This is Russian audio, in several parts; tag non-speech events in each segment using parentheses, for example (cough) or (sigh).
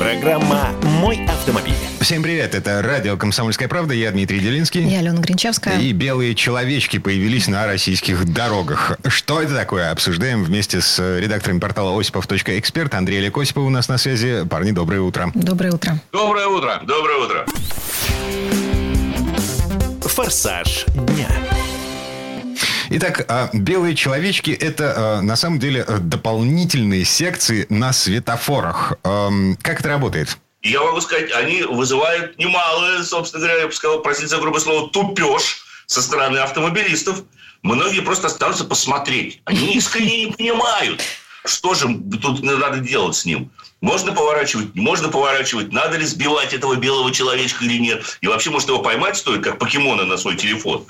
Программа «Мой автомобиль». Всем привет, это радио «Комсомольская правда», я Дмитрий Делинский. Я Алена Гринчевская. И белые человечки появились на российских дорогах. Что это такое? Обсуждаем вместе с редактором портала осипов.эксперт Андрей Олег Осипов у нас на связи. Парни, доброе утро. Доброе утро. Доброе утро. Доброе утро. «Форсаж дня». Итак, а, белые человечки – это а, на самом деле а, дополнительные секции на светофорах. Ам, Как это работает? Я могу сказать, они вызывают немалое, собственно говоря, я бы сказал, простите за грубое слово, тупеж со стороны автомобилистов. Многие просто останутся посмотреть. Они искренне не понимают, что же тут надо делать с ним. Можно поворачивать, не можно поворачивать, надо ли сбивать этого белого человечка или нет. И вообще, может, его поймать стоит, как покемона на свой телефон.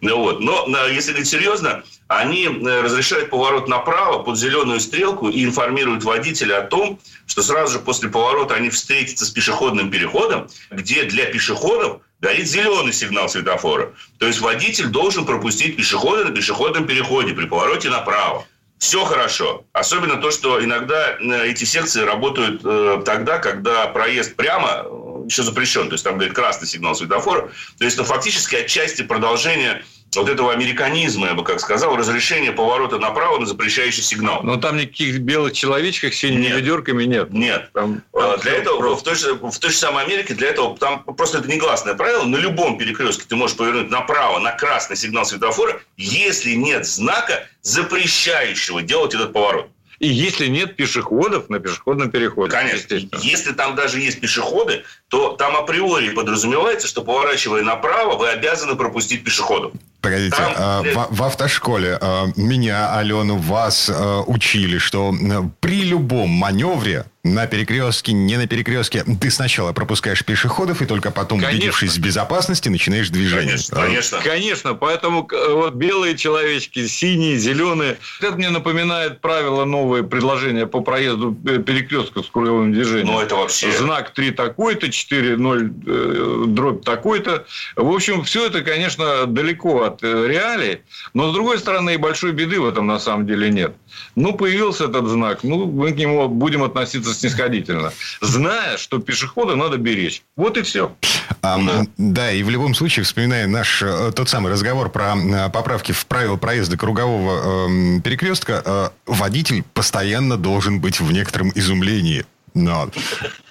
Ну Вот. Но на- если говорить серьезно, они э, разрешают поворот направо под зеленую стрелку и информируют водителя о том, что сразу же после поворота они встретятся с пешеходным переходом, где для пешеходов горит зеленый сигнал светофора. То есть водитель должен пропустить пешехода на пешеходном переходе при повороте направо. Все хорошо. Особенно то, что иногда э, эти секции работают э, тогда, когда проезд прямо э, еще запрещен. То есть там говорит красный сигнал светофора. То есть это фактически отчасти продолжение вот этого американизма, я бы как сказал, разрешение поворота направо на запрещающий сигнал. Но там никаких белых человечков с синими Нет. ведерками нет. Нет. Там, А, там Для этого просто. в той, же, в той же самой Америке для этого там просто это негласное правило. На любом перекрестке ты можешь повернуть направо на красный сигнал светофора, если нет знака, запрещающего делать этот поворот. И если нет пешеходов на пешеходном переходе. Конечно. Если там даже есть пешеходы, то там априори подразумевается, что поворачивая направо, вы обязаны пропустить пешеходов. Погодите, Там, э, в, в автошколе а, меня, Алену, вас а, учили, что при любом маневре на перекрестке, не на перекрестке, ты сначала пропускаешь пешеходов и только потом, Конечно. убедившись в безопасности, начинаешь движение. Конечно, конечно. Конечно, поэтому к- вот белые человечки, синие, зеленые. Это мне напоминает правила новые предложения по проезду э, перекрестка с круговым движением. Ну, это вообще... Знак 3 такой-то, 4, 0, э, дробь такой-то. В общем, все это, конечно, далеко от э, реалий, но, с другой стороны, и большой беды в этом на самом деле нет. Ну, появился этот знак, ну, мы к нему будем относиться снисходительно, зная, что пешехода надо беречь. Вот и все. А, да, и в любом случае, вспоминая наш э, тот самый разговор про э, поправки в правила проезда кругового эм, перекрестка, э, водитель постоянно должен быть в некотором изумлении. Но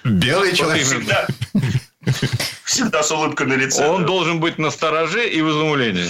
белый человек... Всегда, всегда с улыбкой на лице. Он должен быть на стороже и в изумлении.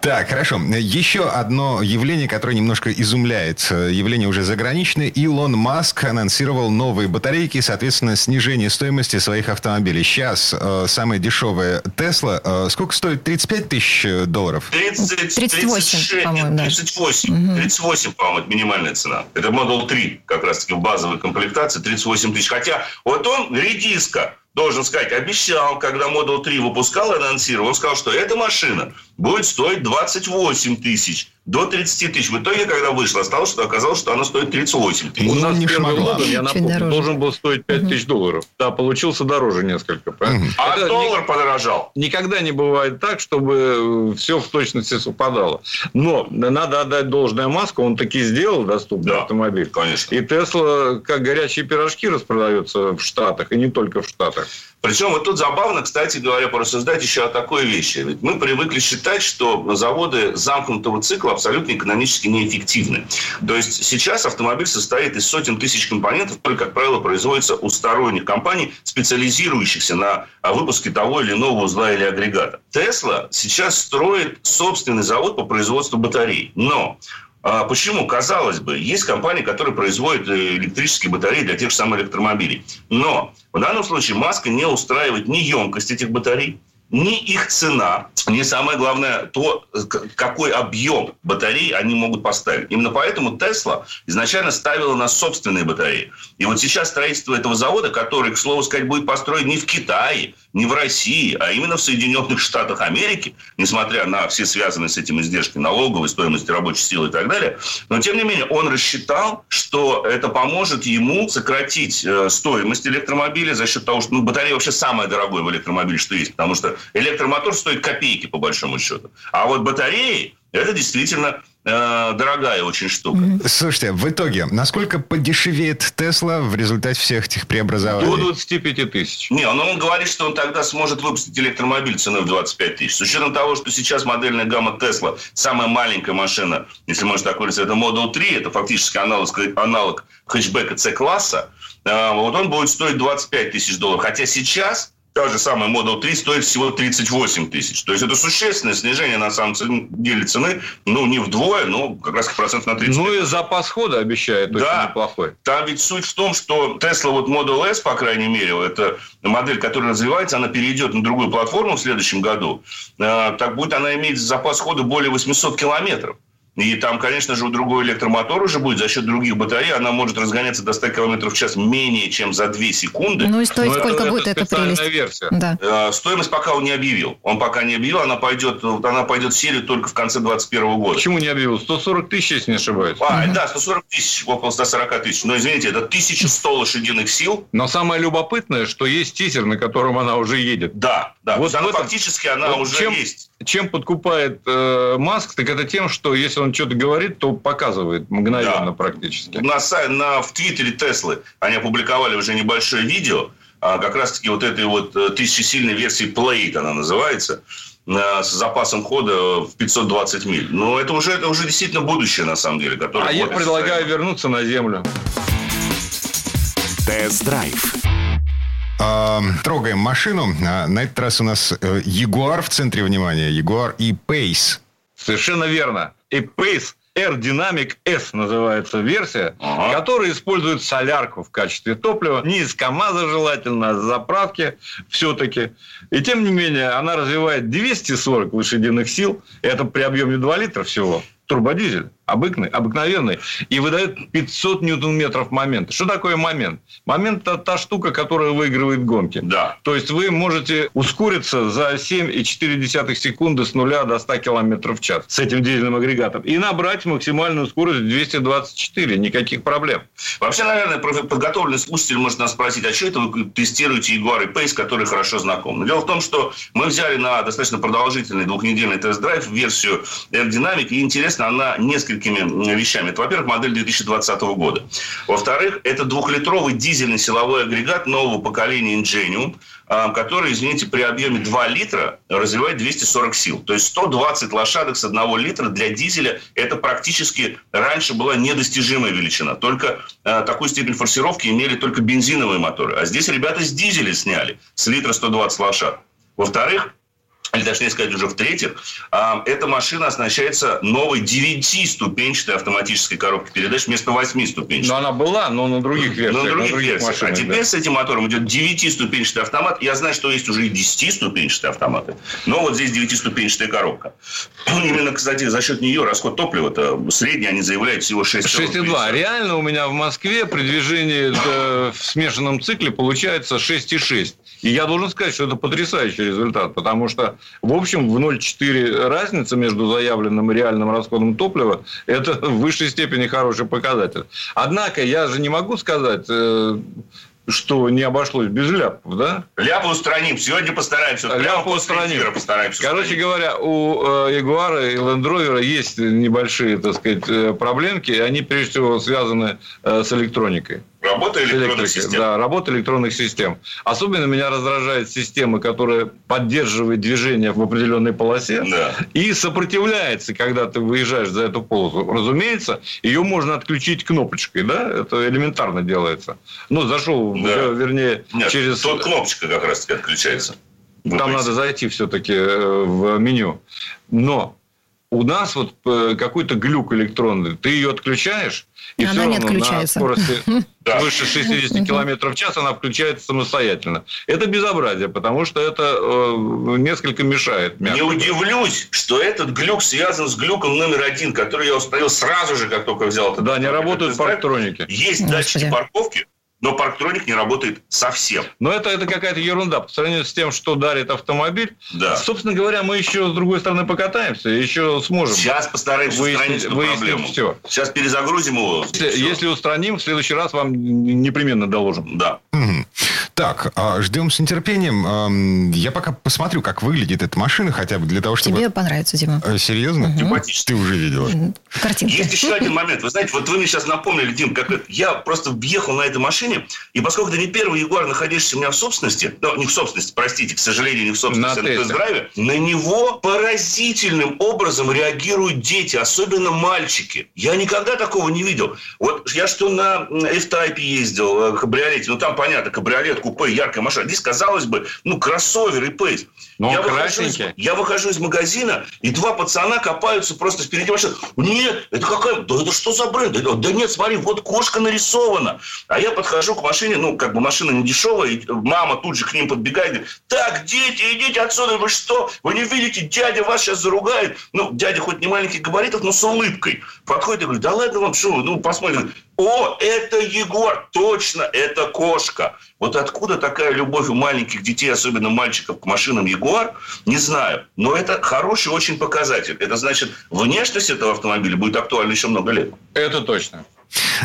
Так, хорошо. Еще одно явление, которое немножко изумляет. Э, Явление уже заграничное. Илон Маск анонсировал новые батарейки, соответственно, снижение стоимости своих автомобилей. Сейчас э, самая дешевая Тесла. э, сколько стоит? 35 тысяч долларов? 30, 38, 36, по-моему, нет, да. 38. 38, по-моему, это минимальная цена. Это Model 3, как раз-таки в базовой комплектации, 38 тысяч. Хотя вот он, редиска, должен сказать, обещал, когда Model 3 выпускал и анонсировал, он сказал, что эта машина будет стоить 28 тысяч до 30 тысяч. В итоге, когда вышла, стало, что оказалось, что она стоит 38 тысяч. У Ну, нас не первый шмогла. модуль, я напомню, дороже. должен был стоить 5 тысяч долларов. Да, получился дороже несколько. правильно? А Это ни- доллар подорожал. Никогда не бывает так, чтобы все в точности совпадало. Но надо отдать должное Маску, он таки сделал доступный Да, автомобиль. конечно. И Тесла как горячие пирожки распродается в Штатах, и не только в Штатах. Причем вот тут забавно, кстати говоря, порассуждать еще о такой вещи. Ведь мы привыкли считать, что заводы замкнутого цикла абсолютно экономически неэффективны. То есть сейчас автомобиль состоит из сотен тысяч компонентов, которые, как правило, производятся у сторонних компаний, специализирующихся на а, выпуске того или иного узла или агрегата. Тесла сейчас строит собственный завод по производству батарей. Но Почему? Казалось бы, есть компании, которые производят э, электрические батареи для тех же самых электромобилей. Но в данном случае Маска не устраивает ни емкость этих батарей, ни их цена, не самое главное то, какой объем батарей они могут поставить. Именно поэтому Тесла изначально ставила на собственные батареи. И вот сейчас строительство этого завода, который, к слову сказать, будет построен не в Китае, не в России, а именно в Соединенных Штатах Америки, несмотря на все связанные с этим издержки налоговой, стоимости рабочей силы и так далее. Но, тем не менее, он рассчитал, что это поможет ему сократить э, стоимость электромобиля за счет того, что ну, батарея вообще самая дорогая в электромобиле, что есть. Потому что электромотор стоит копейки, по большому счету. А вот батареи, это действительно Э, дорогая очень штука. Слушайте, в итоге, насколько подешевеет Тесла в результате всех этих преобразований? До 25 тысяч. Не, он, он говорит, что он тогда сможет выпустить электромобиль ценой в 25 тысяч. С учетом того, что сейчас модельная гамма Тесла, самая маленькая машина, если можно так выразиться, это Model 3, это фактически аналог, аналог хэтчбека C-класса, э, вот он будет стоить 25 тысяч долларов. Хотя сейчас та же самая Model 3 стоит всего 38 тысяч. То есть это существенное снижение на самом деле цены, ну, не вдвое, но как раз процент на 30. Ну, и запас хода обещает очень да. неплохой. Там ведь суть в том, что Tesla вот Model S, по крайней мере, это модель, которая развивается, она перейдет на другую платформу в следующем году. А, так будет она иметь запас хода более 800 километров. И там, конечно же, у другой электромотор уже будет за счет других батарей. Она может разгоняться до 100 км в час менее, чем за 2 секунды. Ну и стоит Но сколько это, будет эта прелесть? Версия. Да. Э, стоимость пока он не объявил. Он пока не объявил. Она пойдет, она пойдет в серию только в конце 2021 года. Почему не объявил? 140 тысяч, если не ошибаюсь. А, угу. да, 140 тысяч, около 140 тысяч. Но, извините, это 1100 лошадиных сил. Но самое любопытное, что есть тизер, на котором она уже едет. Да, да. Вот она, этом... фактически она вот уже чем, есть. Чем подкупает э, Маск, так это тем, что если он что-то говорит, то показывает мгновенно да. практически. На, на, в Твиттере Теслы они опубликовали уже небольшое видео, а как раз-таки вот этой вот э, тысячесильной версии Plate она называется, с запасом хода в 520 миль. Но это уже, это уже действительно будущее, на самом деле. Которое а я предлагаю состояние. вернуться на Землю. Тест-драйв. А, трогаем машину. А, на этот раз у нас Ягуар в центре внимания. Ягуар и Pace. Совершенно верно. И Pace R-Dynamic S называется версия, ага. которая использует солярку в качестве топлива. Не из КАМАЗа желательно, а с заправки все-таки. И тем не менее, она развивает 240 лошадиных сил. Это при объеме 2 литра всего. Турбодизель обыкновенный, обыкновенный, и выдает 500 ньютон-метров момента. Что такое момент? Момент – это та штука, которая выигрывает гонки. Да. То есть, вы можете ускориться за 7,4 секунды с нуля до 100 км в час с этим дизельным агрегатом и набрать максимальную скорость 224. Никаких проблем. Вообще, наверное, подготовленный слушатель может нас спросить, а что это вы тестируете Jaguar и Pace, которые хорошо знакомы? Дело в том, что мы взяли на достаточно продолжительный двухнедельный тест-драйв версию Aerodynamic, и интересно, она несколько несколькими вещами. Это, во-первых, модель 2020 года. Во-вторых, это двухлитровый дизельный силовой агрегат нового поколения Ingenium, а, который, извините, при объеме 2 литра развивает 240 сил. То есть 120 лошадок с 1 литра для дизеля – это практически раньше была недостижимая величина. Только э, такую степень форсировки имели только бензиновые моторы. А здесь ребята с дизеля сняли с литра 120 лошадок. Во-вторых, или точнее сказать уже в-третьих, а, эта машина оснащается новой 9-ступенчатой автоматической коробкой передач вместо 8-ступенчатой. Но она была, но на других версиях. На других, на других версиях. Машинах, а теперь да. с этим мотором идет 9-ступенчатый автомат. Я знаю, что есть уже и 10-ступенчатые автоматы. Но вот здесь 9-ступенчатая коробка. Именно, кстати, за счет нее расход топлива-то средний, они заявляют, всего 6,2. Реально у меня в Москве при движении в смешанном цикле получается 6,6. И я должен сказать, что это потрясающий результат, потому что, в общем, в 0,4 разница между заявленным и реальным расходом топлива – это в высшей степени хороший показатель. Однако, я же не могу сказать, э, что не обошлось без ляпов, да? Ляпы устраним. Сегодня постараемся. Ляпы устраним. постараемся Короче устранить. говоря, у э, Ягуара и Rover есть небольшие, так сказать, э, проблемки. И они, прежде всего, связаны с электроникой. Работа электронных систем. Да, работа электронных систем. Особенно меня раздражает система, которая поддерживает движение в определенной полосе да. и сопротивляется, когда ты выезжаешь за эту полосу. Разумеется, ее можно отключить кнопочкой, да, это элементарно делается. Ну, зашел, да. вернее, Нет, через... Тут кнопочка как раз таки отключается. Там надо зайти все-таки э, в меню. Но У нас вот э, какой-то глюк электронный. Ты ее отключаешь, и Она все не равно отключается. на скорости (laughs) выше 60 километров в час она включается самостоятельно. Это безобразие, потому что это э, несколько мешает. мягко Не удивлюсь, что этот глюк связан с глюком номер один, который я установил сразу же, как только взял этот Да, не работают парктроники. Есть Господи. датчики парковки, но парктроник не работает совсем. Но это, это какая-то ерунда по сравнению с тем, что дарит автомобиль. Да. Собственно говоря, мы еще с другой стороны покатаемся, еще сможем. Сейчас постараемся Выяснить- устранить эту выяснить проблему. всё. Сейчас перезагрузим его. Если, Всё. если устраним, в следующий раз вам непременно доложим. Да. Мгм. Так, а, ждем с нетерпением. Я пока посмотрю, как выглядит эта машина, хотя бы для того, чтобы... Тебе понравится, Дима. Э, Серьезно? Симпатично. Ты уже видела? Картинки. Есть еще один момент. Вы знаете, вот вы мне сейчас напомнили, Дим, как это. Я просто въехал на этой машине, и поскольку это не первый Ягуар, находящийся у меня в собственности, ну, не в собственности, простите, к сожалению, не в собственности, На а на на него поразительным образом реагируют дети, особенно мальчики. Я никогда такого не видел. Вот я что на F-Type ездил, э, кабриолете, ну, там, понятно, кабриолет, купе, яркая машина. Здесь, казалось бы, ну, кроссовер и пейс. Но он Я выхожу из- я выхожу из магазина, и два пацана копаются просто впереди машины. Нет, это какая... Да это что за бренд? Да нет, смотри, вот кошка нарисована. А я подхожу к машине, ну, как бы машина не дешевая, и мама тут же к ним подбегает, говорит, так, дети, идите отсюда, вы что? Вы не видите, дядя вас сейчас заругает. Ну, дядя хоть не маленьких габаритов, но с улыбкой. Подходит и говорит, да ладно вам, что ну, посмотрим. О, это Егор, точно, это кошка. Вот откуда такая любовь у маленьких детей, особенно мальчиков, к машинам Ягуар, не знаю. Но это хороший очень показатель. Это значит, внешность этого автомобиля будет актуальна еще много лет. Это точно.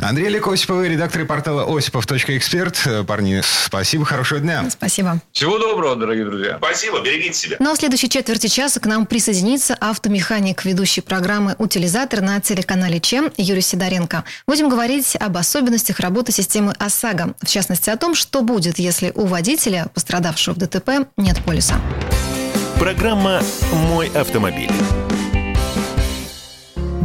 Андрей Олег Осипов, редактор портала осипов.эксперт. Э, Парни, спасибо, хорошего дня. Спасибо. Всего доброго, дорогие друзья. Спасибо, берегите себя. Ну а в следующей четверти часа к нам присоединится автомеханик, ведущий программы «Утилизатор» на телеканале ЧЕМ Юрий Сидоренко. Будем говорить об особенностях работы системы ОСАГО. В частности, о том, что будет, если у водителя, пострадавшего в ДТП, нет полиса. Программа «Мой автомобиль».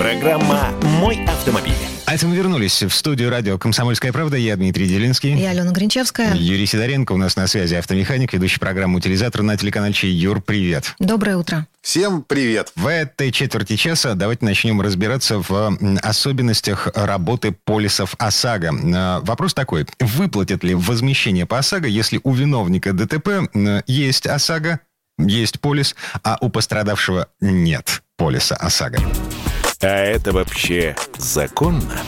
Программа «Мой автомобиль». А это мы вернулись в студию радио «Комсомольская правда». Я Дмитрий Делинский. Я Алена Гринчевская. Юрий Сидоренко у нас на связи, автомеханик, ведущий программу «Утилизатор» на телеканале «Чей». Юр, привет. Доброе утро. Всем привет. В этой четверти часа давайте начнем разбираться в особенностях работы полисов ОСАГО. Э, Вопрос такой. Выплатят ли возмещение по ОСАГО, если у виновника ДТП есть ОСАГО, есть полис, а у пострадавшего нет полиса ОСАГО? А это вообще законно?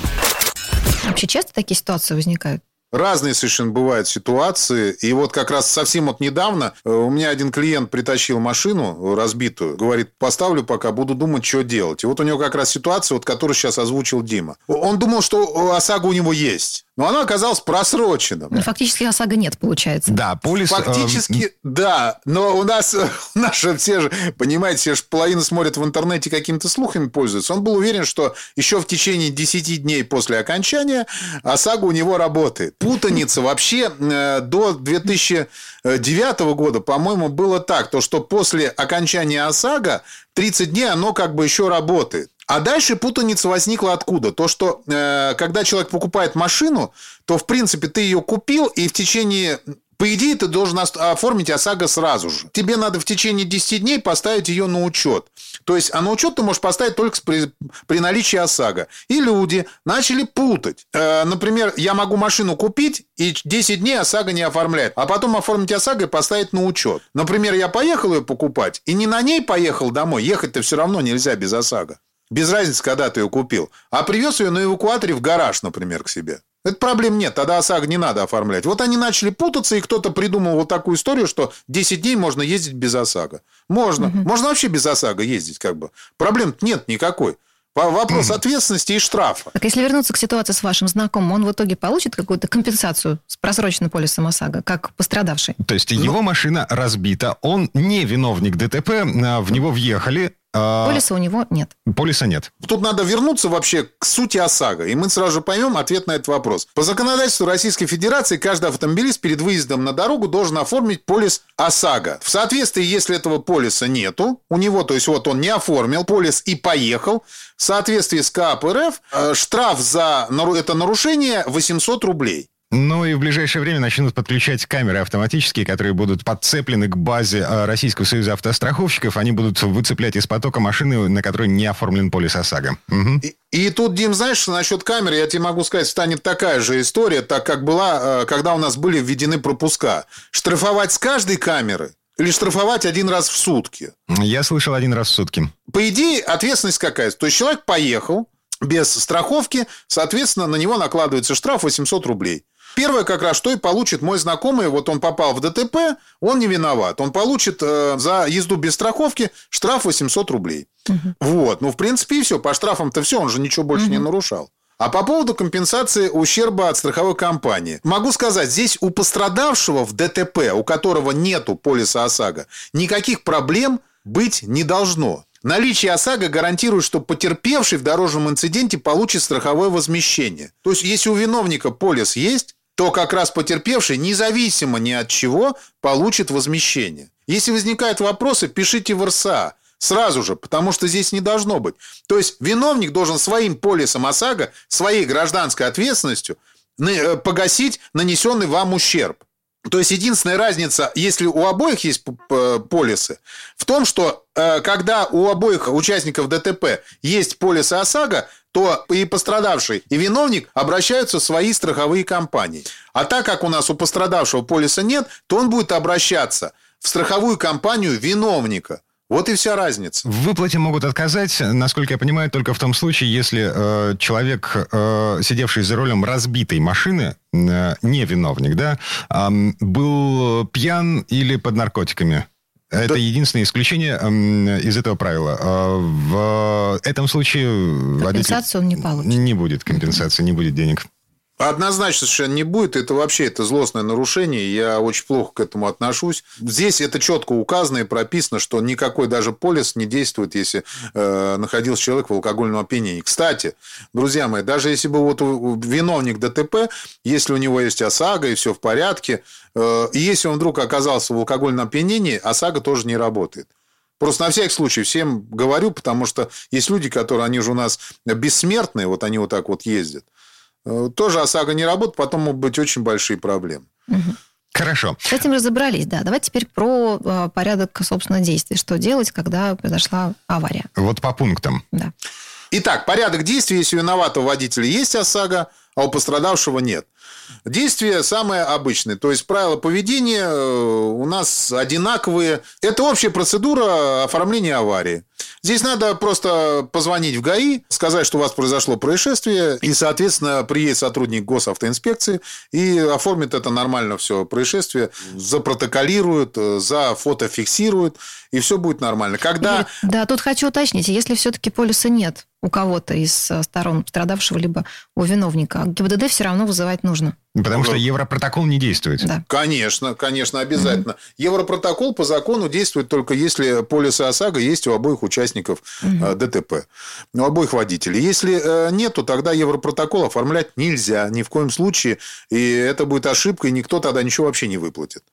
Вообще часто такие ситуации возникают? Разные совершенно бывают ситуации. И вот как раз совсем вот недавно э, у меня один клиент притащил машину разбитую. Говорит, поставлю пока, буду думать, что делать. И вот у него как раз ситуация, вот, которую сейчас озвучил Дима. Он думал, что ОСАГО у него есть. Но она оказалась просрочена. Ну, фактически ОСАГО нет, получается. Да, полис... э, Фактически, да. Но у нас, у нас же все же, понимаете, все же половина смотрят в интернете, какими-то слухами пользуются. Он был уверен, что еще в течение 10 дней после окончания ОСАГО у него работает. Путаница вообще э, до 2009 года, по-моему, было так, то что после окончания ОСАГО 30 дней оно как бы еще работает. А дальше путаница возникла откуда? То, что э, когда человек покупает машину, то, в принципе, ты ее купил, и в течение по идее, ты должен оформить ОСАГО сразу же. Тебе надо в течение 10 дней поставить ее на учет. То есть, а на учет ты можешь поставить только при, при наличии ОСАГО. И люди начали путать. Э, например, я могу машину купить и 10 дней ОСАГО не оформлять, а потом оформить ОСАГО и поставить на учет. Например, я поехал ее покупать, и не на ней поехал домой. Ехать-то все равно нельзя без ОСАГО. Без разницы, когда ты ее купил. А привез ее на эвакуаторе в гараж, например, к себе. Это проблем нет, тогда ОСАГО не надо оформлять. Вот они начали путаться, и кто-то придумал вот такую историю, что 10 дней можно ездить без ОСАГО. Можно. Угу. Можно вообще без ОСАГО ездить, как бы. Проблем нет никакой. Вопрос ответственности и штрафа. Так если вернуться к ситуации с вашим знакомым, он в итоге получит какую-то компенсацию с просроченным полисом ОСАГО, как пострадавший? То есть ну... его машина разбита, он не виновник ДТП, а в него въехали, а, полиса у него нет. Полиса нет. Тут надо вернуться вообще к сути ОСАГО, и мы сразу же поймем ответ на этот вопрос. По законодательству Российской Федерации каждый автомобилист перед выездом на дорогу должен оформить полис ОСАГО. В соответствии, если этого полиса нету, у него, то есть вот он не оформил полис и поехал, в соответствии с КАП РФ э, штраф за это нарушение 800 рублей. Ну и в ближайшее время начнут подключать камеры автоматические, которые будут подцеплены к базе э, Российского союза автостраховщиков. Они будут выцеплять из потока машины, на которой не оформлен полис ОСАГО. Угу. И, и тут, Дим, знаешь, насчет камеры, я тебе могу сказать, станет такая же история, так как была, э, когда у нас были введены пропуска. Штрафовать с каждой камеры или штрафовать один раз в сутки? Я слышал один раз в сутки. По идее, ответственность какая? То есть человек поехал без страховки, соответственно, на него накладывается штраф 800 рублей. Первое как раз, что и получит мой знакомый, вот он попал в ДТП, он не виноват. Он получит э, за езду без страховки штраф 800 рублей. Угу. Вот, ну, в принципе, и все. По штрафам-то все, он же ничего больше угу. не нарушал. А по поводу компенсации ущерба от страховой компании. Могу сказать, здесь у пострадавшего в ДТП, у которого нету полиса ОСАГО, никаких проблем быть не должно. Наличие ОСАГО гарантирует, что потерпевший в дорожном инциденте получит страховое возмещение. То есть, если у виновника полис есть, то как раз потерпевший, независимо ни от чего, получит возмещение. Если возникают вопросы, пишите в РСА сразу же, потому что здесь не должно быть. То есть виновник должен своим полисом ОСАГО, своей гражданской ответственностью э, погасить нанесенный вам ущерб. То есть единственная разница, если у обоих есть полисы, в том, что э, когда у обоих участников ДТП есть полисы ОСАГО, то и пострадавший, и виновник обращаются в свои страховые компании. А так как у нас у пострадавшего полиса нет, то он будет обращаться в страховую компанию виновника. Вот и вся разница. В выплате могут отказать, насколько я понимаю, только в том случае, если э, человек, э, сидевший за рулем разбитой машины, э, не виновник, да, э, был пьян или под наркотиками. Это да. единственное исключение э, из этого правила. Э, в этом случае... Компенсацию водитель... он не получит. Не будет компенсации, не будет денег. Однозначно совершенно не будет. Это вообще это злостное нарушение. Я очень плохо к этому отношусь. Здесь это четко указано и прописано, что никакой даже полис не действует, если э, находился человек в алкогольном опьянении. Кстати, друзья мои, даже если бы вот виновник ДТП, если у него есть ОСАГО и все в порядке, э, и если он вдруг оказался в алкогольном опьянении, ОСАГО тоже не работает. Просто на всякий случай всем говорю, потому что есть люди, которые, они же у нас бессмертные, вот они вот так вот ездят. Э, тоже ОСАГО не работает, потом могут быть очень большие проблемы. Хорошо. С этим разобрались, да. Давайте теперь про э, порядок, собственно, действий. Что делать, когда произошла авария? Вот по пунктам. Да. Итак, порядок действий, если у виноватого водителя есть ОСАГО, а у пострадавшего нет. Действия самые обычные. То есть правила поведения э, у нас одинаковые. Это общая процедура оформления аварии. Здесь надо просто позвонить в ГАИ, сказать, что у вас произошло происшествие, и, соответственно, приедет сотрудник госавтоинспекции и оформит это нормально все происшествие, запротоколирует, зафотофиксирует, и все будет нормально. Когда... Да, тут хочу уточнить, если все-таки полиса нет у кого-то из э, сторон пострадавшего, либо у виновника, ГИБДД все равно вызывать нужно. Потому что Европротокол не действует. Да. Конечно, конечно, обязательно. Угу. Европротокол по закону действует только если полисы ОСАГО есть у обоих участников угу. ДТП, у обоих водителей. Если э, нет, то тогда Европротокол оформлять нельзя ни в коем случае. И это будет ошибка, и никто тогда ничего вообще не выплатит.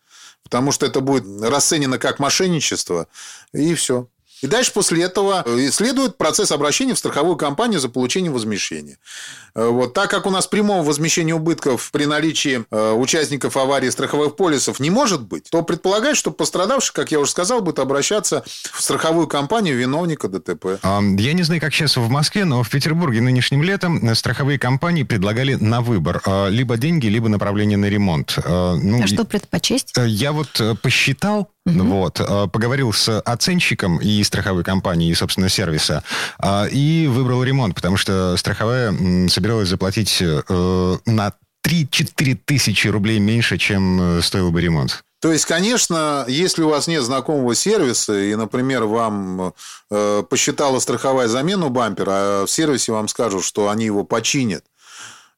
Потому что это будет расценено как мошенничество, и все. И дальше после этого э, следует процесс обращения в страховую компанию за получением возмещения. Э, вот. Так как у нас прямого возмещения убытков при наличии э, участников аварии страховых полисов не может быть, то предполагает, что пострадавший, как я уже сказал, будет обращаться в страховую компанию виновника ДТП. Я не знаю, как сейчас в Москве, но в Петербурге нынешним летом страховые компании предлагали на выбор либо деньги, либо направление на ремонт. Ну, а что предпочесть? Я вот посчитал, Угу. Вот. Э, поговорил с оценщиком и страховой компанией, и, собственно, сервиса. Э, и выбрал ремонт, потому что страховая собиралась заплатить на 3-4 тысячи рублей меньше, чем стоил бы ремонт. То есть, конечно, если у вас нет знакомого сервиса, и, например, вам э, посчитала страховая замену бампера, а в сервисе вам скажут, что они его починят,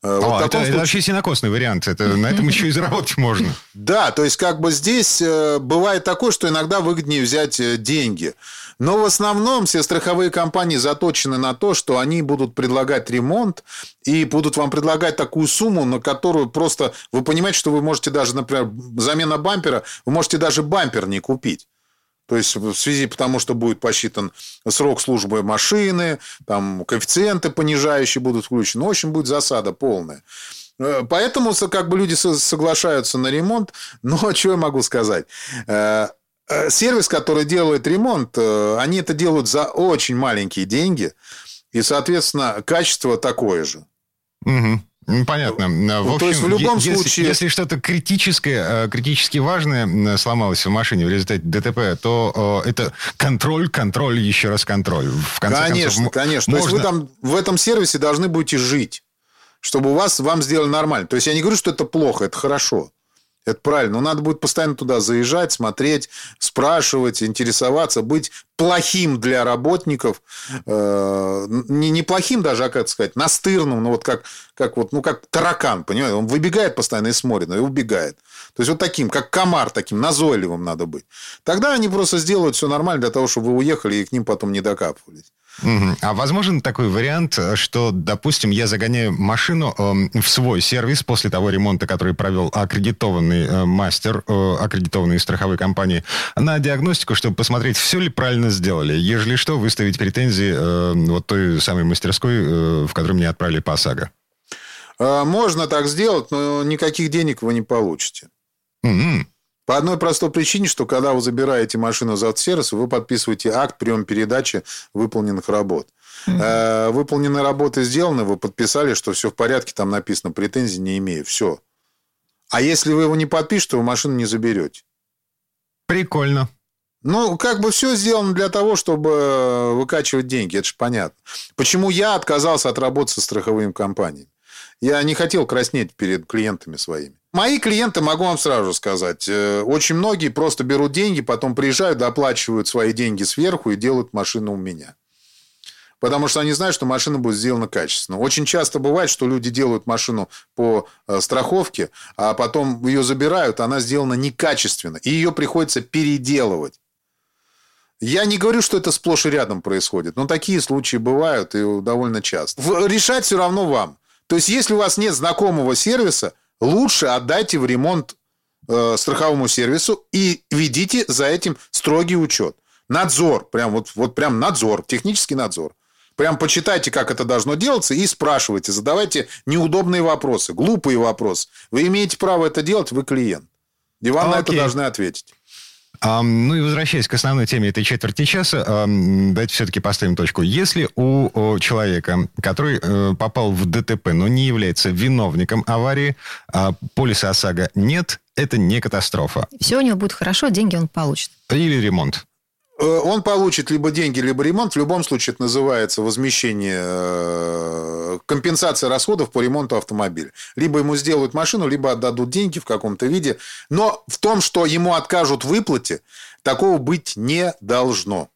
Э, вот это, случае... это вообще синокосный вариант. Это, на этом еще и заработать можно. Да, то есть как бы здесь э, бывает такое, что иногда выгоднее взять э, деньги. Но в основном все страховые компании заточены на то, что они будут предлагать ремонт и будут вам предлагать такую сумму, на которую просто вы понимаете, что вы можете даже, например, замена бампера, вы можете даже бампер не купить. То есть в связи потому, что будет посчитан срок службы машины, там коэффициенты понижающие будут включены. В общем, будет засада полная. Э, поэтому как бы люди соглашаются на ремонт. (laughs) Но что я могу сказать? Э, э, сервис, который делает ремонт, они это делают за очень маленькие деньги. И, соответственно, качество такое же. Угу. Понятно. В общем, То есть в любом если, случае... Если что-то критическое, э, критически важное сломалось в машине в результате ДТП, то э, это контроль, контроль, еще раз контроль. В конце конечно, концов, конечно. Можно... То есть вы там в этом сервисе должны будете жить, чтобы у вас вам сделали нормально. То есть я не говорю, что это плохо, это хорошо. Это правильно. Но надо будет постоянно туда заезжать, смотреть, спрашивать, интересоваться, быть плохим для работников. Э, не, не плохим даже, а как сказать, настырным. Ну, вот как, как, вот, ну, как таракан, понимаете? Он выбегает постоянно и смотрит, и убегает. То есть, вот таким, как комар, таким назойливым надо быть. Тогда они просто сделают все нормально для того, чтобы вы уехали и к ним потом не докапывались. А возможен такой вариант, что, допустим, я загоняю машину э, в свой сервис после того ремонта, который провел аккредитованный э, мастер, э, аккредитованной страховой компании, на диагностику, чтобы посмотреть, все ли правильно сделали. Ежели что, выставить претензии э, вот той самой мастерской, э, в которую меня отправили по ОСАГО. Можно так сделать, но никаких денег вы не получите. Угу. По одной простой причине, что когда вы забираете машину за автосервис, вы подписываете акт прием передачи выполненных работ. Mm-hmm. Выполненные работы сделаны, вы подписали, что все в порядке, там написано, претензий не имею, все. А если вы его не подпишете, то вы машину не заберете. Прикольно. Ну, как бы все сделано для того, чтобы выкачивать деньги, это же понятно. Почему я отказался от работы со страховыми компаниями? Я не хотел краснеть перед клиентами своими. Мои клиенты, могу вам сразу сказать, э, очень многие просто берут деньги, потом приезжают, доплачивают свои деньги сверху и делают машину у меня. Потому что они знают, что машина будет сделана качественно. Очень часто бывает, что люди делают машину по э, страховке, а потом ее забирают, она сделана некачественно. И ее приходится переделывать. Я не говорю, что это сплошь и рядом происходит, но такие случаи бывают и довольно часто. Решать все равно вам. То есть, если у вас нет знакомого сервиса, лучше отдайте в ремонт э, страховому сервису и ведите за этим строгий учет. Надзор, прям вот, вот прям надзор, технический надзор. Прям почитайте, как это должно делаться, и спрашивайте, задавайте неудобные вопросы, глупые вопросы. Вы имеете право это делать, вы клиент. И вам а, на это должны ответить. Ну и возвращаясь к основной теме этой четверти часа, давайте все-таки поставим точку. Если у, человека, который а, попал в ДТП, но не является виновником аварии, а полиса ОСАГО нет, это не катастрофа. Все у него будет хорошо, деньги он получит. Или ремонт. Э, он получит либо деньги, либо ремонт. В любом случае это называется возмещение, э, компенсация расходов по ремонту автомобиля. Либо ему сделают машину, либо отдадут деньги в каком-то виде. Но в том, что ему откажут в выплате, такого быть не должно.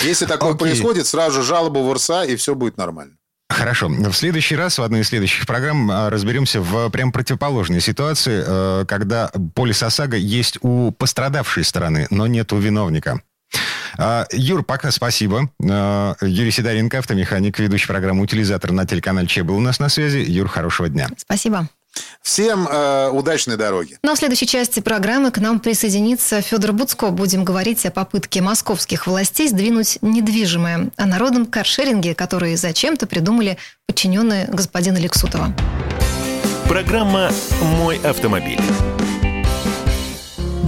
Если такое okay. происходит, сразу же жалоба в РСА, и все будет нормально. Хорошо. В следующий раз, в одной из следующих программ, а, разберемся в прям противоположной ситуации, э, когда полис ОСАГО есть у пострадавшей стороны, но нет у виновника. А, Юр, пока спасибо. А, Юрий Сидоренко, автомеханик, ведущий программы «Утилизатор» на телеканале Че был у нас на связи. Юр, хорошего дня. Спасибо. Всем э, удачной дороги. Ну а в следующей части программы к нам присоединится Федор Буцко. Будем говорить о попытке московских властей сдвинуть недвижимое, о народном каршеринге, который зачем-то придумали подчиненные господина Лексутова. Программа «Мой автомобиль».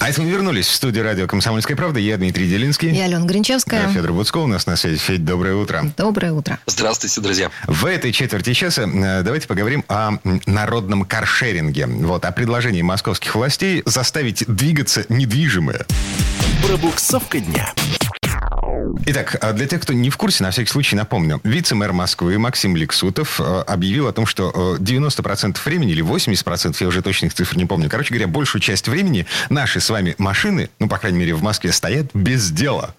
А это мы вернулись в студию радио «Комсомольская правда». Я Дмитрий Делинский. Я Алена Гринчевская. Федор Буцко у нас на связи. Федь, доброе утро. Доброе утро. Здравствуйте, друзья. В этой четверти часа э, давайте поговорим о народном каршеринге. Вот, о предложении московских властей заставить двигаться недвижимое. Пробуксовка дня. Итак, а для тех, кто не в курсе, на всякий случай напомню. Вице-мэр Москвы Максим Лексутов э, объявил о том, что 90% э, времени или 80%, я уже точных цифр не помню, короче говоря, большую часть времени наши с вами машины, ну, по крайней мере, в Москве, стоят без дела.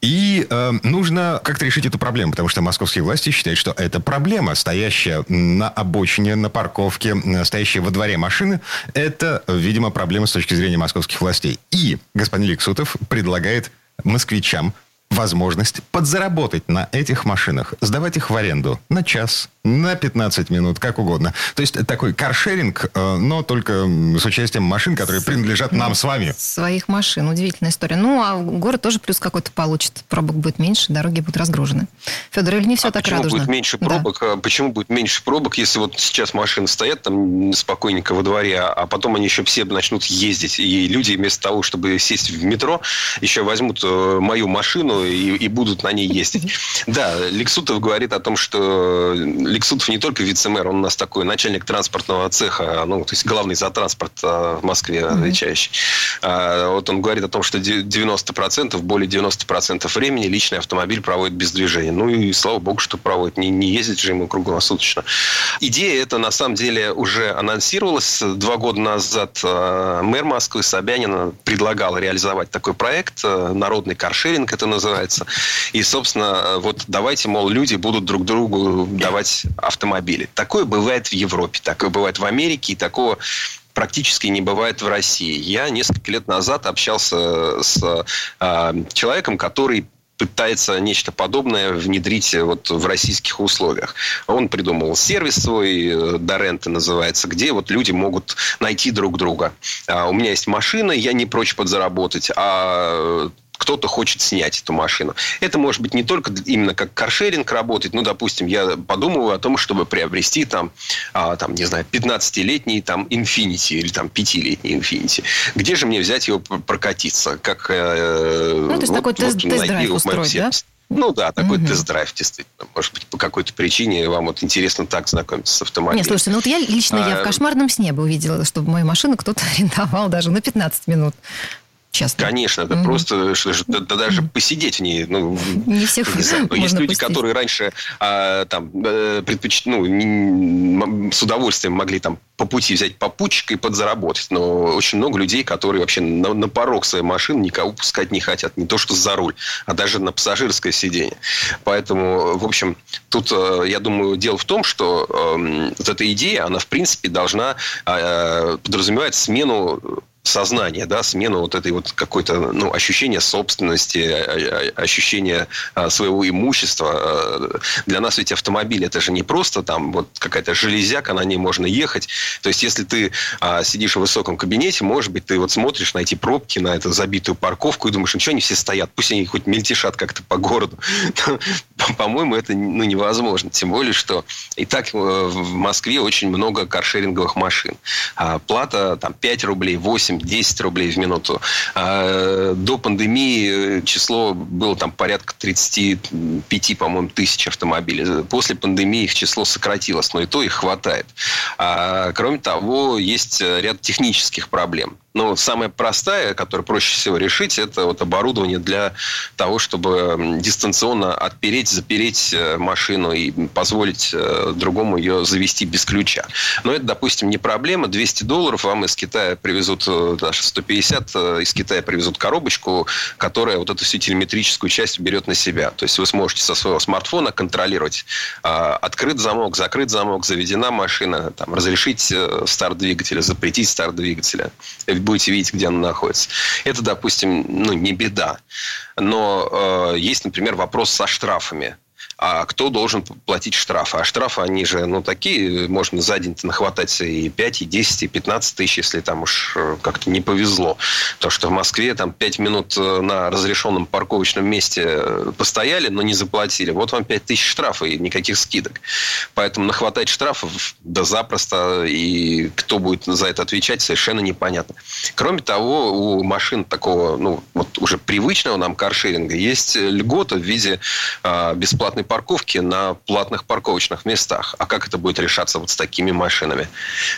И э, нужно как-то решить эту проблему, потому что московские власти считают, что это проблема, стоящая на обочине, на парковке, э, стоящая во дворе машины, это, видимо, проблема с точки зрения московских властей. И господин Лексутов предлагает москвичам возможность подзаработать на этих машинах, сдавать их в аренду на час, на 15 минут, как угодно. То есть такой каршеринг, э, но только с участием машин, которые принадлежат нам с вами. Своих машин. Удивительная история. Ну, а город тоже плюс какой-то получит. Пробок будет меньше, дороги будут разгружены. Федор, или не все а так почему радужно? будет меньше пробок? Да. Почему будет меньше пробок, если вот сейчас машины стоят там спокойненько во дворе, а потом они еще все начнут ездить, и люди вместо того, чтобы сесть в метро, еще возьмут э, мою машину и, и будут на ней ездить. Да, Лексутов говорит о том, что Лексутов не только вице-мэр, он у нас такой начальник транспортного цеха, ну, то есть главный за транспорт а, в Москве отвечающий. А, вот он говорит о том, что 90%, более 90% времени личный автомобиль проводит без движения. Ну и слава богу, что проводит. Не, не ездит же ему круглосуточно. Идея эта на самом деле уже анонсировалась. Два года назад а, мэр Москвы Собянин предлагал реализовать такой проект. Народный каршеринг это называется. И, собственно, вот давайте, мол, люди будут друг другу давать автомобили. Такое бывает в Европе, такое бывает в Америке, и такого практически не бывает в России. Я несколько лет назад общался с э, человеком, который пытается нечто подобное внедрить вот в российских условиях. Он придумал сервис свой, Доренты называется, где вот люди могут найти друг друга. А у меня есть машина, я не прочь подзаработать, а кто-то хочет снять эту машину. Это может быть не только именно как каршеринг работать. Ну, допустим, я подумываю о том, чтобы приобрести там, а, там не знаю, 15-летний там Infinity или там 5-летний Infinity. Где же мне взять его прокатиться? Как, э, ну, то есть вот, такой вот, тест-драйв вот устроить, да? Ну да, такой угу. тест-драйв, действительно. Может быть, по какой-то причине вам вот интересно так знакомиться с автомобилем. Нет, слушайте, ну вот я лично а, я в кошмарном сне бы увидела, чтобы мою машину кто-то (laughs) арендовал даже на 15 минут честно. Конечно, это mm-hmm. просто да, да, даже mm-hmm. посидеть в ней. Ну, (laughs) не всех (laughs) не знаю, Есть люди, пустить. которые раньше а, там э, предпоч... ну, не, с удовольствием могли там по пути взять попутчик и подзаработать. Но очень много людей, которые вообще на, на порог своей машины никого пускать не хотят. Не то, что за руль, а даже на пассажирское сиденье. Поэтому, в общем, тут, э, я думаю, дело в том, что э, вот эта идея, она, в принципе, должна э, подразумевать смену сознание, да, смену вот этой вот какой-то, ну, ощущения собственности, ощущения а, своего имущества. А, для нас ведь автомобиль это же не просто там вот какая-то железяка, на ней можно ехать. То есть, если ты а, сидишь в высоком кабинете, может быть, ты вот смотришь на эти пробки, на эту забитую парковку и думаешь, ну, что они все стоят? Пусть они хоть мельтешат как-то по городу. (laughs) По-моему, это ну, невозможно. Тем более, что и так э, в Москве очень много каршеринговых машин. Плата там 5 рублей, 8 8-10 рублей в минуту. А до пандемии число было там порядка 35, по-моему, тысяч автомобилей. После пандемии их число сократилось, но и то их хватает. А, кроме того, есть ряд технических проблем. Ну, самая простая, которую проще всего решить, это вот оборудование для того, чтобы дистанционно отпереть, запереть э, машину и позволить э, другому ее завести без ключа. Но это, допустим, не проблема. 200 долларов вам из Китая привезут, э, даже 150 из Китая привезут коробочку, которая вот эту всю телеметрическую часть берет на себя. То есть вы сможете со своего смартфона контролировать а, открыт замок, закрыт замок, заведена машина, там, разрешить старт двигателя, запретить старт двигателя будете видеть, где она находится. Это, допустим, ну, не беда. Но э, есть, например, вопрос со штрафами а кто должен платить штрафы? А штрафы, они же, ну, такие, можно за день нахватать и 5, и 10, и 15 тысяч, если там уж э, как-то не повезло. Потому что в Москве там 5 минут э, на разрешенном парковочном месте э, постояли, но не заплатили. Вот вам 5 тысяч штрафов и никаких скидок. Поэтому нахватать штрафов, да запросто, и кто будет за это отвечать, совершенно непонятно. Кроме того, у машин такого, ну, вот уже привычного нам каршеринга есть льгота в виде э, бесплатной парковки на платных парковочных местах. А как это будет решаться вот с такими машинами?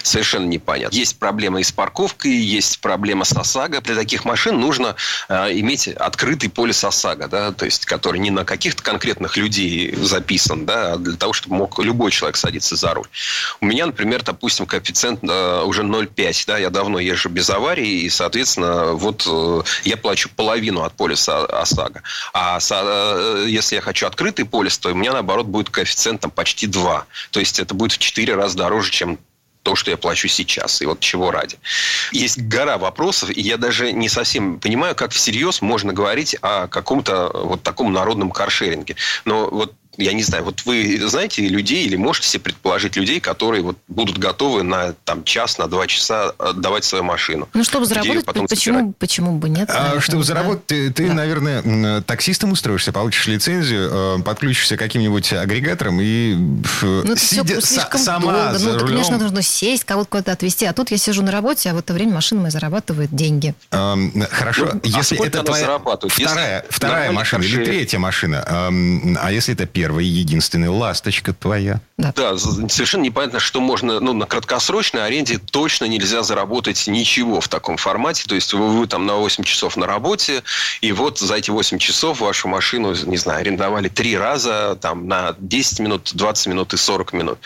Совершенно непонятно. Есть проблема и с парковкой, есть проблема с ОСАГО. Для таких машин нужно э, иметь открытый полис ОСАГО, да, то есть который не на каких-то конкретных людей записан, да, а для того, чтобы мог любой человек садиться за руль. У меня, например, допустим, коэффициент э, уже 0,5, да, я давно езжу без аварии, и, соответственно, вот э, я плачу половину от полиса ОСАГО. А э, если я хочу открытый полис, то у меня, наоборот, будет коэффициент там, почти 2. То есть это будет в 4 раза дороже, чем то, что я плачу сейчас. И вот чего ради. Есть гора вопросов, и я даже не совсем понимаю, как всерьез можно говорить о каком-то вот таком народном каршеринге. Но вот я не знаю, вот вы знаете людей или можете себе предположить людей, которые вот будут готовы на там, час, на два часа отдавать свою машину? Ну, чтобы заработать, потом почему, почему бы нет? А, чтобы да? заработать, ты, ты да. наверное, таксистом устроишься, получишь лицензию, э, подключишься к каким-нибудь агрегаторам и ну, сидя, слишком сама долго. Ну, конечно, нужно сесть, кого-то куда-то отвезти. А тут я сижу на работе, а в это время машина моя зарабатывает деньги. Эм, хорошо, ну, если а это твоя вторая, если вторая машина или третья машина, эм, а если это первая? Первая и единственная ласточка твоя. Да. да, совершенно непонятно, что можно, ну, на краткосрочной аренде точно нельзя заработать ничего в таком формате. То есть вы, вы там на 8 часов на работе, и вот за эти 8 часов вашу машину, не знаю, арендовали три раза, там, на 10 минут, 20 минут и 40 минут.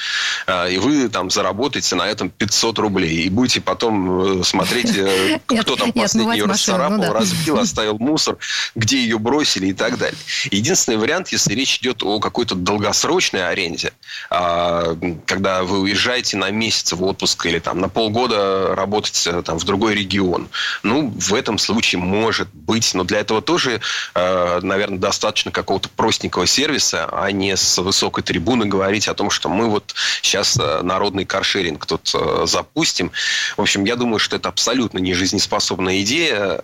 А, и вы там заработаете на этом 500 рублей. И будете потом э, смотреть, э, (laughs) кто там последний ее расцарапал, ну разбил, оставил мусор, где ее бросили и так далее. Единственный вариант, если речь идет о какой-то долгосрочной аренде, а, когда вы уезжаете на месяц в отпуск или там на полгода работать э, там в другой регион. Ну, в этом случае может быть, но для этого тоже, э, наверное, достаточно какого-то простенького сервиса, а не с высокой трибуны говорить о том, что мы вот сейчас э, народный каршеринг тут запустим. В общем, я думаю, что это абсолютно не жизнеспособная идея,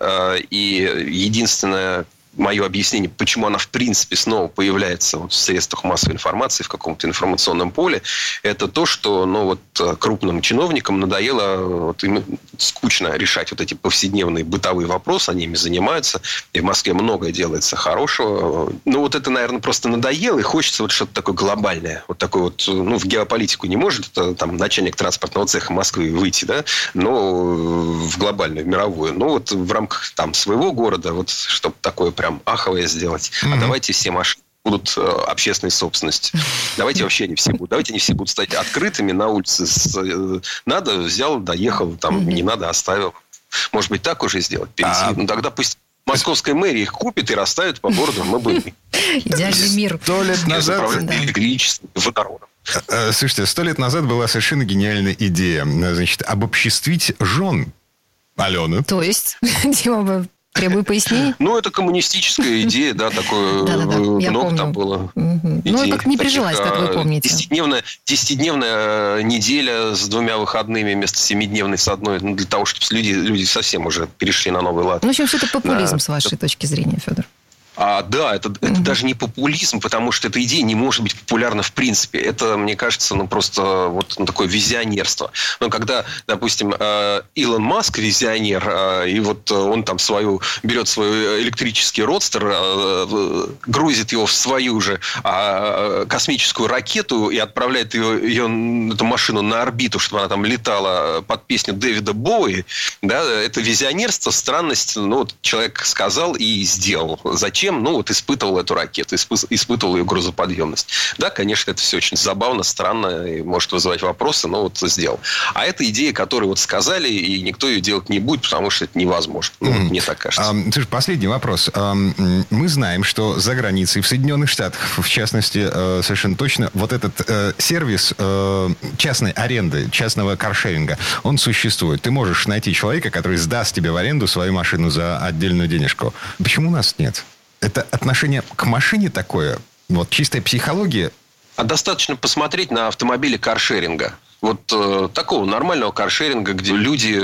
и единственное, мое объяснение, почему она в принципе снова появляется вот в средствах массовой информации, в каком-то информационном поле, это то, что ну, вот, э, крупным чиновникам надоело вот, им скучно решать вот эти повседневные бытовые вопросы, они ими занимаются, и в Москве многое делается хорошего. Ну, вот это, наверное, просто надоело, и хочется вот что-то такое глобальное, вот такое вот, ну, в геополитику не может это, там, начальник транспортного цеха Москвы выйти, да, но в глобальную, в мировую. Ну, вот в рамках там своего города, вот чтобы такое прям аховое сделать. Mm-hmm. А давайте все машины будут э, общественной собственностью. (laughs) Давайте вообще не все будут. Давайте не все будут стать открытыми на улице. Э, надо, взял, доехал, там не надо, оставил. Может быть, так уже сделать? Перейти. А... Ну, тогда пусть Московская мэрия их купит и расставит по городу, мы будем... (laughs) Идеальный мир. Сто лет назад... водородом. Э, слушайте, сто лет назад была совершенно гениальная идея. Значит, обобществить жен Алены. То есть, (laughs) Дима, Требую пояснений. Ну, это коммунистическая идея, да, такое э, много там было. Ну, как не прижилась, как вы помните. Десятидневная, десятидневная неделя с двумя выходными вместо семидневной с одной, ну, для того, чтобы люди, люди совсем уже перешли на новый лад. Ну, в общем, все это популизм с вашей точки зрения, Федор. А, да, это, это mm-hmm. даже не популизм, потому что эта идея не может быть популярна в принципе. Это, мне кажется, ну просто вот ну, такое визионерство. Но когда, допустим, э, Илон Маск визионер, э, и вот он там свою берет свой электрический родстер, э, грузит его в свою же а, космическую ракету и отправляет ее, ее эту машину на орбиту, чтобы она там летала под песню Дэвида Боуи, да, это визионерство, странность, ну, вот человек сказал и сделал. Зачем? Ну, вот испытывал эту ракету, испытывал ее грузоподъемность. Да, конечно, это все очень забавно, странно, и может вызывать вопросы, но вот сделал. А это идея, которую вот сказали, и никто ее делать не будет, потому что это невозможно. Ну, mm. мне так кажется. А, слушай, последний вопрос. Мы знаем, что за границей, в Соединенных Штатах, в частности, э, совершенно точно, вот этот э, сервис э, частной аренды, частного каршеринга, он существует. Ты можешь найти человека, который сдаст тебе в аренду свою машину за отдельную денежку. Почему у нас нет? Это отношение к машине такое, вот чистая психология. А достаточно посмотреть на автомобили каршеринга. Вот э, такого нормального каршеринга, где люди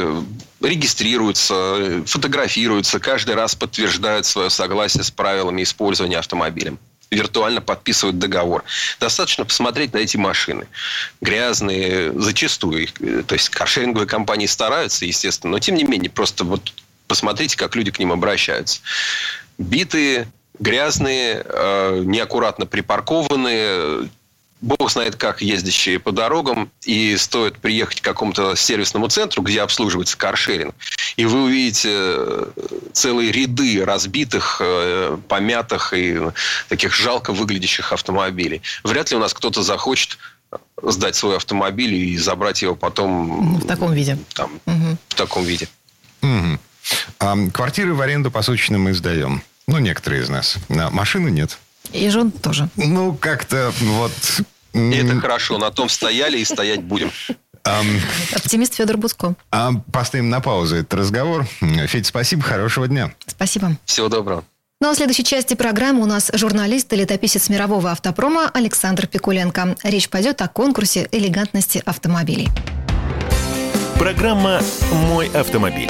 регистрируются, фотографируются, каждый раз подтверждают свое согласие с правилами использования автомобиля виртуально подписывают договор. Достаточно посмотреть на эти машины. Грязные, зачастую. То есть каршеринговые компании стараются, естественно, но тем не менее, просто вот посмотрите, как люди к ним обращаются. Битые, грязные, э, неаккуратно припаркованные, бог знает как ездящие по дорогам, и стоит приехать к какому-то сервисному центру, где обслуживается каршеринг, и вы увидите э, целые ряды разбитых, э, помятых и таких жалко выглядящих автомобилей. Вряд ли у нас кто-то захочет сдать свой автомобиль и забрать его потом... В таком виде. Там, угу. В таком виде. Угу. А, квартиры в аренду посуточно мы сдаем. Ну, некоторые из нас. А машины нет. И жен тоже. Ну, как-то вот... И это хорошо. На том стояли и стоять будем. Um, Оптимист Федор Буско. А поставим на паузу этот разговор. Федь, спасибо, хорошего дня. Спасибо. Всего доброго. Ну а в следующей части программы у нас журналист и летописец мирового автопрома Александр Пикуленко. Речь пойдет о конкурсе элегантности автомобилей. Программа «Мой автомобиль».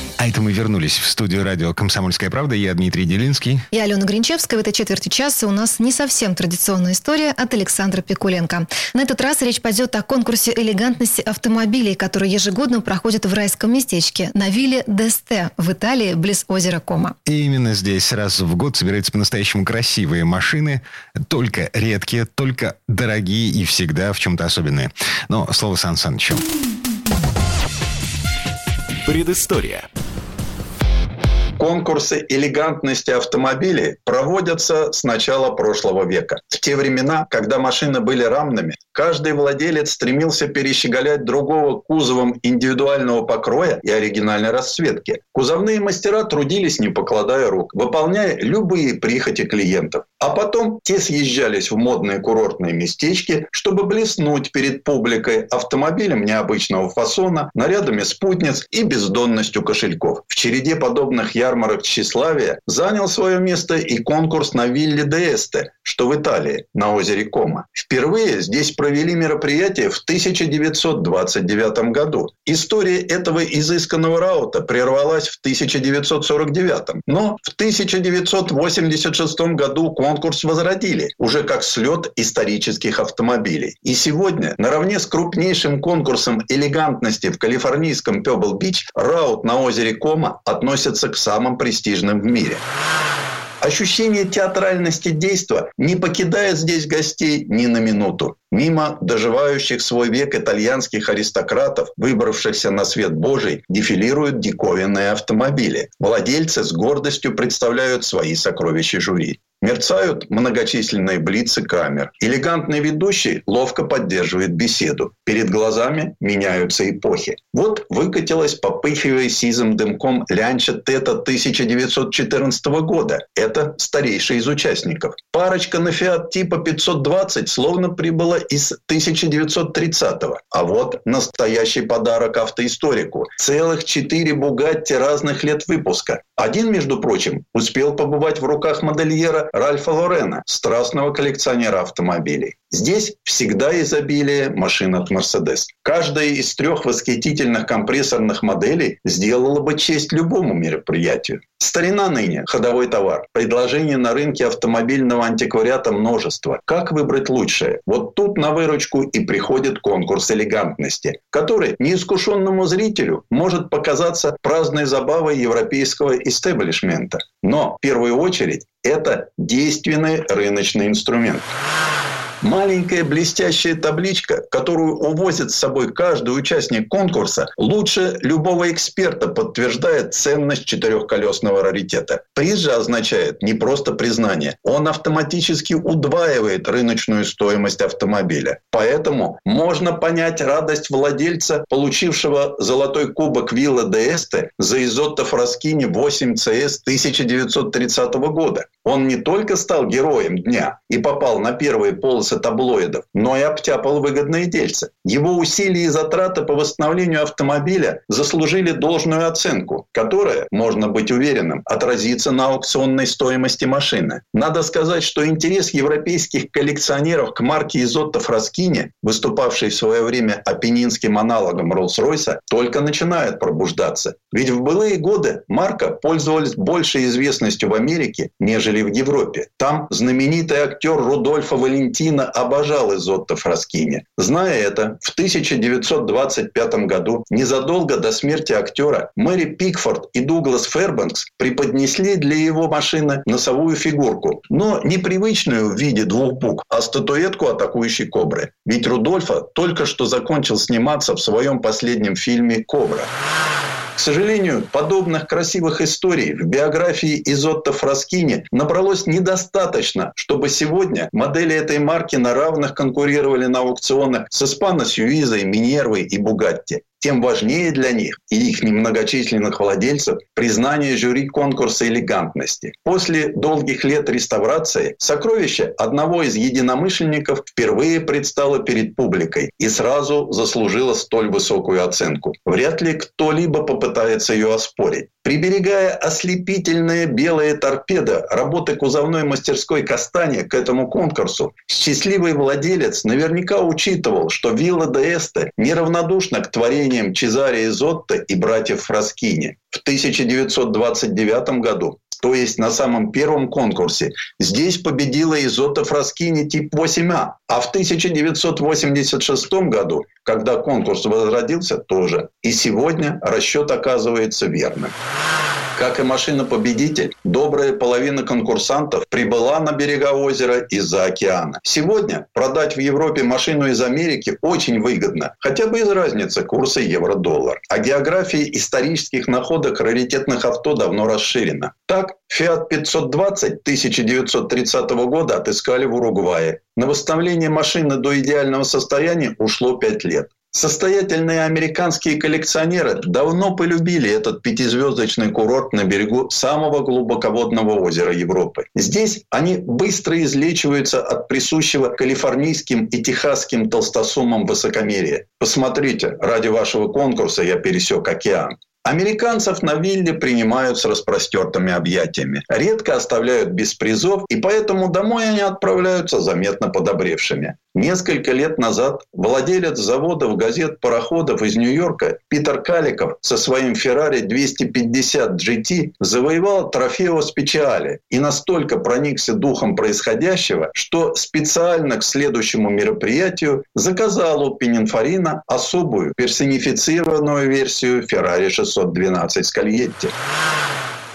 А это мы вернулись в студию радио «Комсомольская правда». Я Дмитрий Делинский. Я Алена Гринчевская. В этой четверти часа у нас не совсем традиционная история от Александра Пикуленко. На этот раз речь пойдет о конкурсе элегантности автомобилей, который ежегодно проходит в райском местечке на вилле Десте в Италии, близ озера Кома. И именно здесь раз в год собираются по-настоящему красивые машины, только редкие, только дорогие и всегда в чем-то особенные. Но слово Сан Санычу. Предыстория. Конкурсы элегантности автомобилей проводятся с начала прошлого века. В те времена, когда машины были рамными, каждый владелец стремился перещеголять другого кузовом индивидуального покроя и оригинальной расцветки. Кузовные мастера трудились, не покладая рук, выполняя любые прихоти клиентов. А потом те съезжались в модные курортные местечки, чтобы блеснуть перед публикой автомобилем необычного фасона, нарядами спутниц и бездонностью кошельков. В череде подобных ярмарок ярмарок тщеславия занял свое место и конкурс на Вилле де Эсте, что в Италии, на озере Кома. Впервые здесь провели мероприятие в 1929 году. История этого изысканного раута прервалась в 1949, но в 1986 году конкурс возродили, уже как слет исторических автомобилей. И сегодня, наравне с крупнейшим конкурсом элегантности в калифорнийском Пебл-Бич, раут на озере Кома относится к самым самым престижным в мире. Ощущение театральности действия не покидает здесь гостей ни на минуту. Мимо доживающих свой век итальянских аристократов, выбравшихся на свет Божий, дефилируют диковинные автомобили. Владельцы с гордостью представляют свои сокровища жюри. Мерцают многочисленные блицы камер. Элегантный ведущий ловко поддерживает беседу. Перед глазами меняются эпохи. Вот выкатилась, попыхивая сизым дымком лянча Тета 1914 года. Это старейший из участников. Парочка на Фиат типа 520 словно прибыла из 1930-го. А вот настоящий подарок автоисторику. Целых четыре Бугатти разных лет выпуска. Один, между прочим, успел побывать в руках модельера Ральфа Лорена, страстного коллекционера автомобилей. Здесь всегда изобилие машин от Mercedes. Каждая из трех восхитительных компрессорных моделей сделала бы честь любому мероприятию. Старина ныне – ходовой товар. Предложений на рынке автомобильного антиквариата множество. Как выбрать лучшее? Вот тут на выручку и приходит конкурс элегантности, который неискушенному зрителю может показаться праздной забавой европейского истеблишмента. Но в первую очередь это действенный рыночный инструмент. Маленькая блестящая табличка, которую увозит с собой каждый участник конкурса, лучше любого эксперта подтверждает ценность четырехколесного раритета. Приз же означает не просто признание. Он автоматически удваивает рыночную стоимость автомобиля. Поэтому можно понять радость владельца, получившего золотой кубок Вилла де Эсте за Изотто Фраскини 8 CS 1930 года. Он не только стал героем дня и попал на первые полосы таблоидов, но и обтяпал выгодные дельцы. Его усилия и затраты по восстановлению автомобиля заслужили должную оценку, которая, можно быть уверенным, отразится на аукционной стоимости машины. Надо сказать, что интерес европейских коллекционеров к марке Изотто Фраскини, выступавшей в свое время апеннинским аналогом Роллс-Ройса, только начинает пробуждаться. Ведь в былые годы марка пользовалась большей известностью в Америке, нежели нежели в Европе. Там знаменитый актер Рудольфо Валентина обожал Изотто Фраскини. Зная это, в 1925 году, незадолго до смерти актера, Мэри Пикфорд и Дуглас Фербанкс преподнесли для его машины носовую фигурку, но не привычную в виде двух букв, а статуэтку атакующей кобры. Ведь Рудольфо только что закончил сниматься в своем последнем фильме «Кобра». К сожалению, подобных красивых историй в биографии Изотто Фраскини набралось недостаточно, чтобы сегодня модели этой марки на равных конкурировали на аукционах с Испано Сьюизой, Минервой и Бугатти тем важнее для них и их немногочисленных владельцев признание жюри конкурса элегантности. После долгих лет реставрации сокровище одного из единомышленников впервые предстало перед публикой и сразу заслужило столь высокую оценку. Вряд ли кто-либо попытается ее оспорить. Приберегая ослепительные белые торпеды работы кузовной мастерской Кастания к этому конкурсу, счастливый владелец наверняка учитывал, что Вилла де Эсте неравнодушна к творениям Чезаре Изотто и братьев Фраскини. В 1929 году то есть на самом первом конкурсе. Здесь победила Изота Фраскини тип 8А. А в 1986 году, когда конкурс возродился, тоже. И сегодня расчет оказывается верным. Как и машина-победитель, добрая половина конкурсантов прибыла на берега озера из-за океана. Сегодня продать в Европе машину из Америки очень выгодно, хотя бы из разницы курса евро-доллар. А география исторических находок раритетных авто давно расширена. Так, Fiat 520 1930 года отыскали в Уругвае. На восстановление машины до идеального состояния ушло 5 лет. Состоятельные американские коллекционеры давно полюбили этот пятизвездочный курорт на берегу самого глубоководного озера Европы. Здесь они быстро излечиваются от присущего калифорнийским и техасским толстосумам высокомерия. Посмотрите, ради вашего конкурса я пересек океан. Американцев на вилле принимают с распростертыми объятиями. Редко оставляют без призов, и поэтому домой они отправляются заметно подобревшими. Несколько лет назад владелец заводов, газет, пароходов из Нью-Йорка Питер Каликов со своим Ferrari 250 GT завоевал трофео специали и настолько проникся духом происходящего, что специально к следующему мероприятию заказал у Пининфорина особую персонифицированную версию Ferrari 612 Скальетти.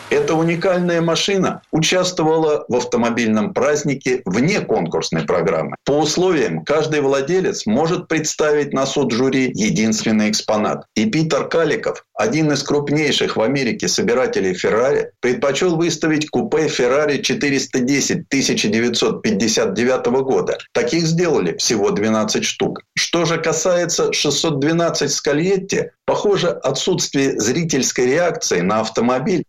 Эта уникальная машина участвовала в автомобильном празднике вне конкурсной программы. По условиям каждый владелец может представить на суд жюри единственный экспонат. И Питер Каликов, один из крупнейших в Америке собирателей Феррари, предпочел выставить купе Феррари 410 1959 года. Таких сделали всего 12 штук. Что же касается 612 Скальетти, похоже, отсутствие зрительской реакции на автомобиль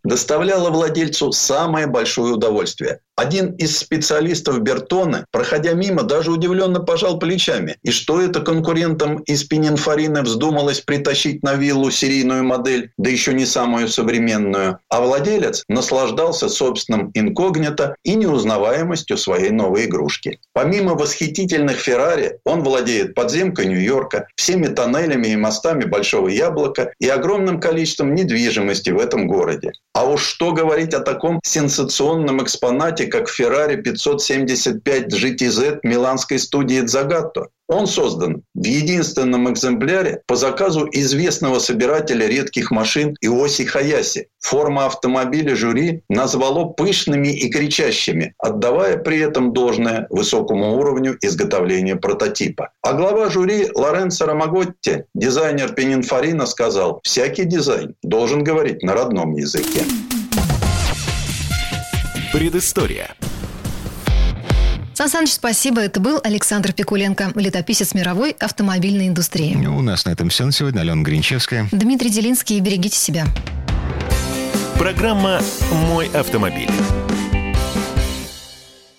доставляло владельцу самое большое удовольствие. Один из специалистов Бертона, проходя мимо, даже удивленно пожал плечами. И что это конкурентам из Пининфорина вздумалось притащить на виллу серийную модель, да еще не самую современную. А владелец наслаждался собственным инкогнито и неузнаваемостью своей новой игрушки. Помимо восхитительных Феррари, он владеет подземкой Нью-Йорка, всеми тоннелями и мостами Большого Яблока и огромным количеством недвижимости в этом городе. А уж что говорить о таком сенсационном экспонате, как Ferrari 575 GTZ миланской студии Zagato. Он создан в единственном экземпляре по заказу известного собирателя редких машин Иоси Хаяси. Форма автомобиля жюри назвало пышными и кричащими, отдавая при этом должное высокому уровню изготовления прототипа. А глава жюри Лоренцо Ромаготти, дизайнер Пенинфорина, сказал, всякий дизайн должен говорить на родном языке. Предыстория. Сан Саныч, спасибо. Это был Александр Пикуленко, летописец мировой автомобильной индустрии. У нас на этом все на сегодня. Алена Гринчевская. Дмитрий Делинский. Берегите себя. Программа «Мой автомобиль».